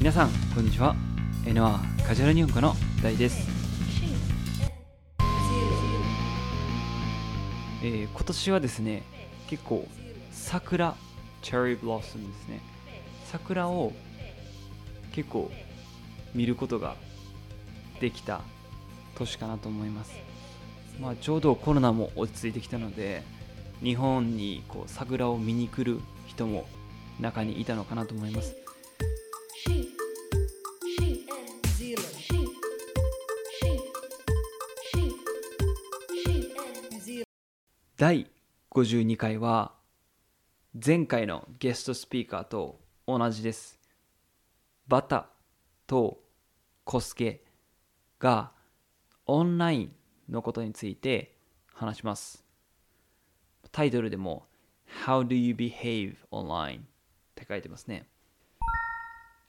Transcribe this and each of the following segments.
皆さんこんにちは。NR カジュアル日本語の大です、えー今年はですね結構桜チェリーブロッサムですね。桜を結構見ることができた年かなと思います。まあちょうどコロナも落ち着いてきたので日本にこう桜を見に来る人も中にいたのかなと思います。第52回は前回のゲストスピーカーと同じです。バタとコスケがオンラインのことについて話します。タイトルでも How do you behave online? って書いてますね。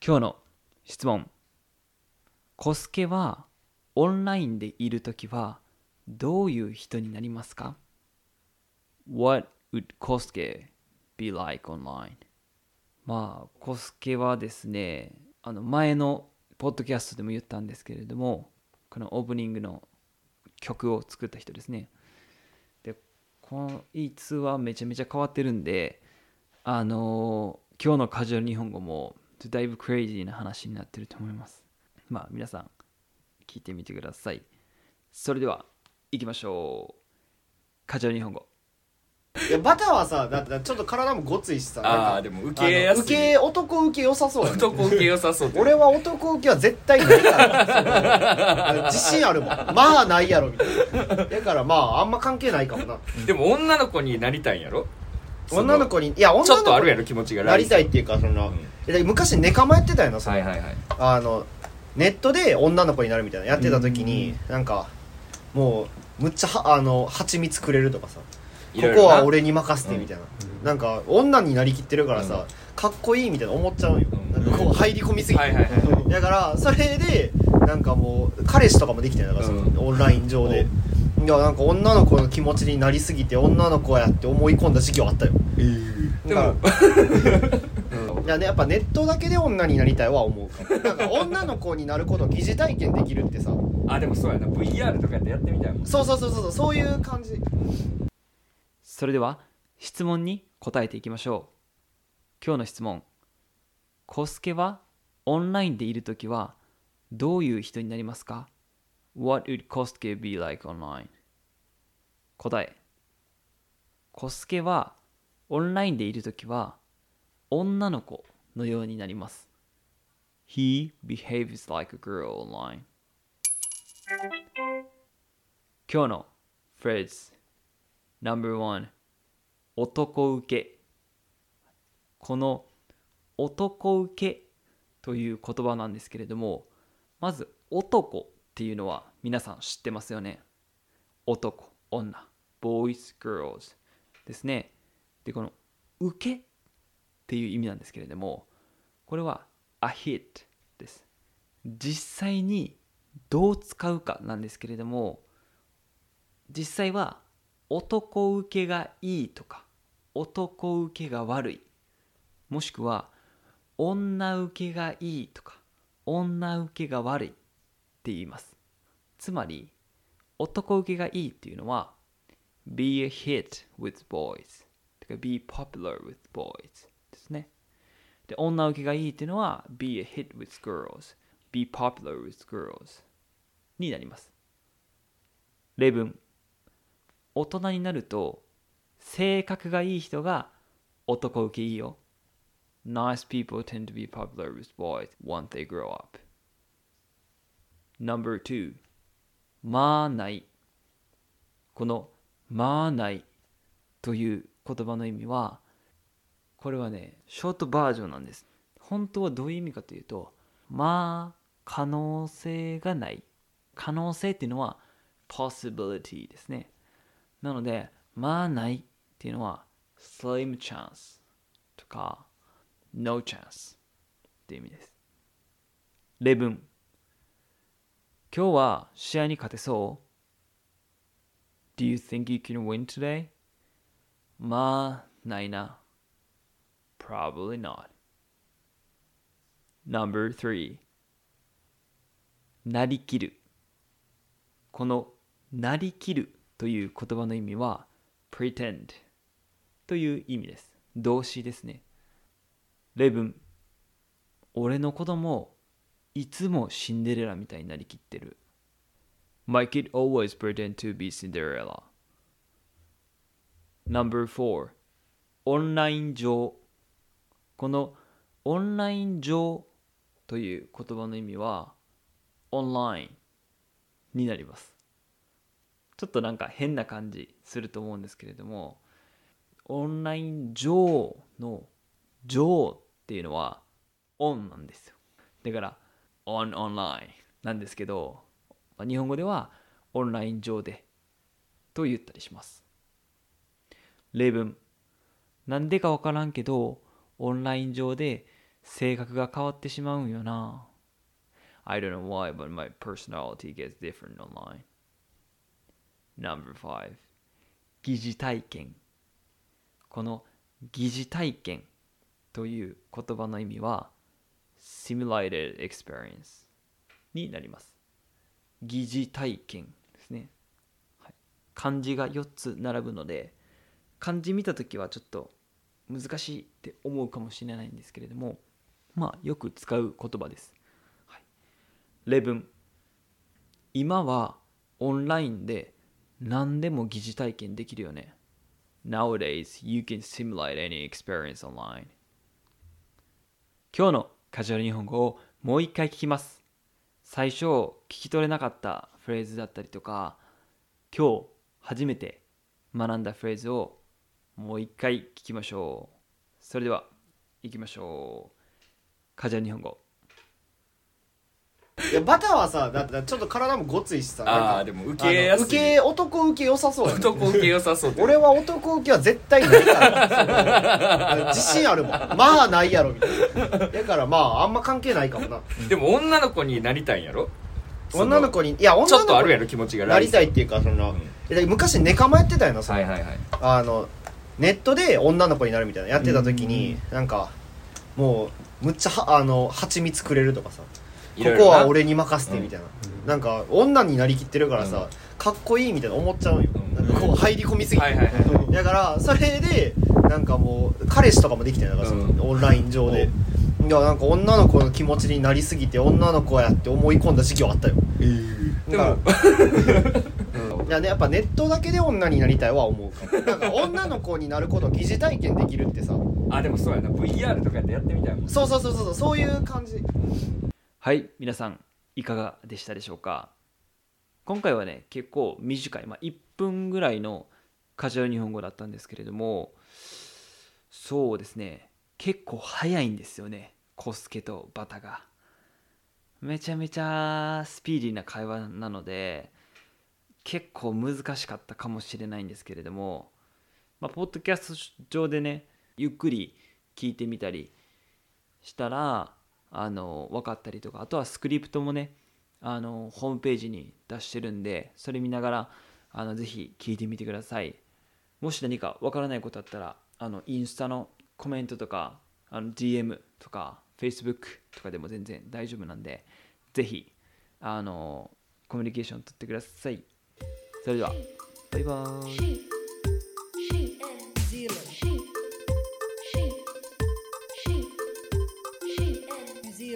今日の質問。コスケはオンラインでいるときはどういう人になりますか？What would Kosuke be like online? まあ、コスケはですね、あの前のポッドキャストでも言ったんですけれども、このオープニングの曲を作った人ですね。で、このいつはめちゃめちゃ変わってるんで、あの今日のカジュアル日本語もだいぶクレイジーな話になってると思います。まあ、皆さん聞いてみてください。それでは、行きましょう。カジュアル日本語。いやバターはさだってちょっと体もごついしさああでも受けやすい。受け男受け良さそうやね。男受け良さそうって俺は男受けは絶対ないから自信あるもん。まあないやろみたいな。だからまああんま関係ないかもな。でも女の子になりたいんやろ？女の子にいや女ちょっとあの子にるやろ気持ちが。なりたいっていうかその、うん。昔ネカマやってたよなその、はいはいはい。あのネットで女の子になるみたいなやってた時に、なんかもうむっちゃはあの蜂蜜くれるとかさここは俺に任せてみたいな、なんか女になりきってるからさ、かっこいいみたいな思っちゃうんよ、うん。なんかこう入り込みすぎて、はいはいはいだからそれでなんかもう彼氏とかもできてんだからオンライン上で。いやなんか女の子の気持ちになりすぎて女の子やって思い込んだ時期はあったよ。でも。いやねやっぱネットだけで女になりたいは思うなんか女の子になることを疑似体験できるってさ。あでもそうやな。VR とかでやってみたいもん。そうそうそうそうそういう感じそれでは質問に答えていきましょう。今日の質問。コスケはオンラインでいるときはどういう人になりますか ?What would Kosuke be like online? 答え。コスケはオンラインでいるときは女の子のようになります。He behaves like a girl online. 今日のフレーズ。No.1 男受け。この男受けという言葉なんですけれどもまず男っていうのは皆さん知ってますよね。男女 boys girls ですね。でこの受けっていう意味なんですけれどもこれは a hit です。実際にどう使うかなんですけれども実際は男受けがいいとか男受けが悪い。もしくは女受けがいいとか女受けが悪いって言います。つまり男受けがいいっていうのは be a hit with boys. てか be popular with boys ですね。で女受けがいいっていうのは be a hit with girls. be popular with girls になります。例文。大人になると性格がいい人が男受けいいよ。Nice people tend to be popular with boys once they grow up. Number two まあないこのまあないという言葉の意味はこれはねショートバージョンなんです本当はどういう意味かというとまあ可能性がない可能性っていうのは possibility ですねなので、まあないっていうのは slim chance とか no chance っていう意味です。例文。今日は試合に勝てそう ?Do you think you can win today? まあ、ないな。Probably not. Number 3なりきるこのなりきるという言葉の意味は pretend という意味です。動詞ですね。例文。俺の子供いつもシンデレラみたいになりきってる。My kid always pretend to be Cinderella. Number 4オンライン上。このオンライン上という言葉の意味はオンラインになります。ちょっとなんか変な感じすると思うんですけれどもオンライン上の上っていうのはオンなんですよ。だからオンオンラインなんですけど日本語ではオンライン上でと言ったりします。例文。なんでかわからんけどオンライン上で性格が変わってしまうんよな。I don't know why, but my personality gets different online. Number five. 疑似体験。この疑似体験という言葉の意味は simulated experience になります。疑似体験ですね、はい、漢字が4つ並ぶので漢字見た時はちょっと難しいって思うかもしれないんですけれどもまあよく使う言葉です、はい、例文。今はオンラインで何でも疑似体験できるよね。Nowadays you can simulate any experience online. 今日のカジュアル日本語をもう一回聞きます。最初聞き取れなかったフレーズだったりとか今日初めて学んだフレーズをもう一回聞きましょう。それでは行きましょう。カジュアル日本語。いやバターはさだってちょっと体もごついしさああでも受けやすい。受け男受け良さそうやね男受け良さそう俺は男受けは絶対ないから自信あるもん。まあないやろみたいな。だからまああんま関係ないかもな。でも女の子になりたいんやろ？女の子にいや女ちょっとあの子にるやろ気持ちが。なりたいっていうかその、うん。え昔ネカマやってたよなその、はいはいはい。あのネットで女の子になるみたいなやってた時に、なんかもうむっちゃはあの蜂蜜くれるとかさここは俺に任せてみたいな、なんか女になりきってるからさ、かっこいいみたいな思っちゃうよ、うん。なんかこう入り込みすぎて、はいはいはいだからそれでなんかもう彼氏とかもできてるからうん。オンライン上で、いやなんか女の子の気持ちになりすぎて女の子やって思い込んだ時期はあったよ。でも。だからいやねやっぱネットだけで女になりたいは思うかも。なんか女の子になることを疑似体験できるってさ。あでもそうやな。VR とかやってやってみたいもん。そうそうそうそうそういう感じはい皆さんいかがでしたでしょうか？今回はね結構短い、まあ、1分ぐらいのカジュアル日本語だったんですけれどもそうですね結構早いんですよねコスケとバタが。めちゃめちゃスピーディーな会話なので結構難しかったかもしれないんですけれども、まあ、ポッドキャスト上でねゆっくり聞いてみたりしたらあの分かったりとかあとはスクリプトもねあのホームページに出してるんでそれ見ながらあのぜひ聞いてみてください。もし何か分からないことあったらあのインスタのコメントとかあの DM とか Facebook とかでも全然大丈夫なんでぜひあのコミュニケーション取ってください。それではバイバーイ。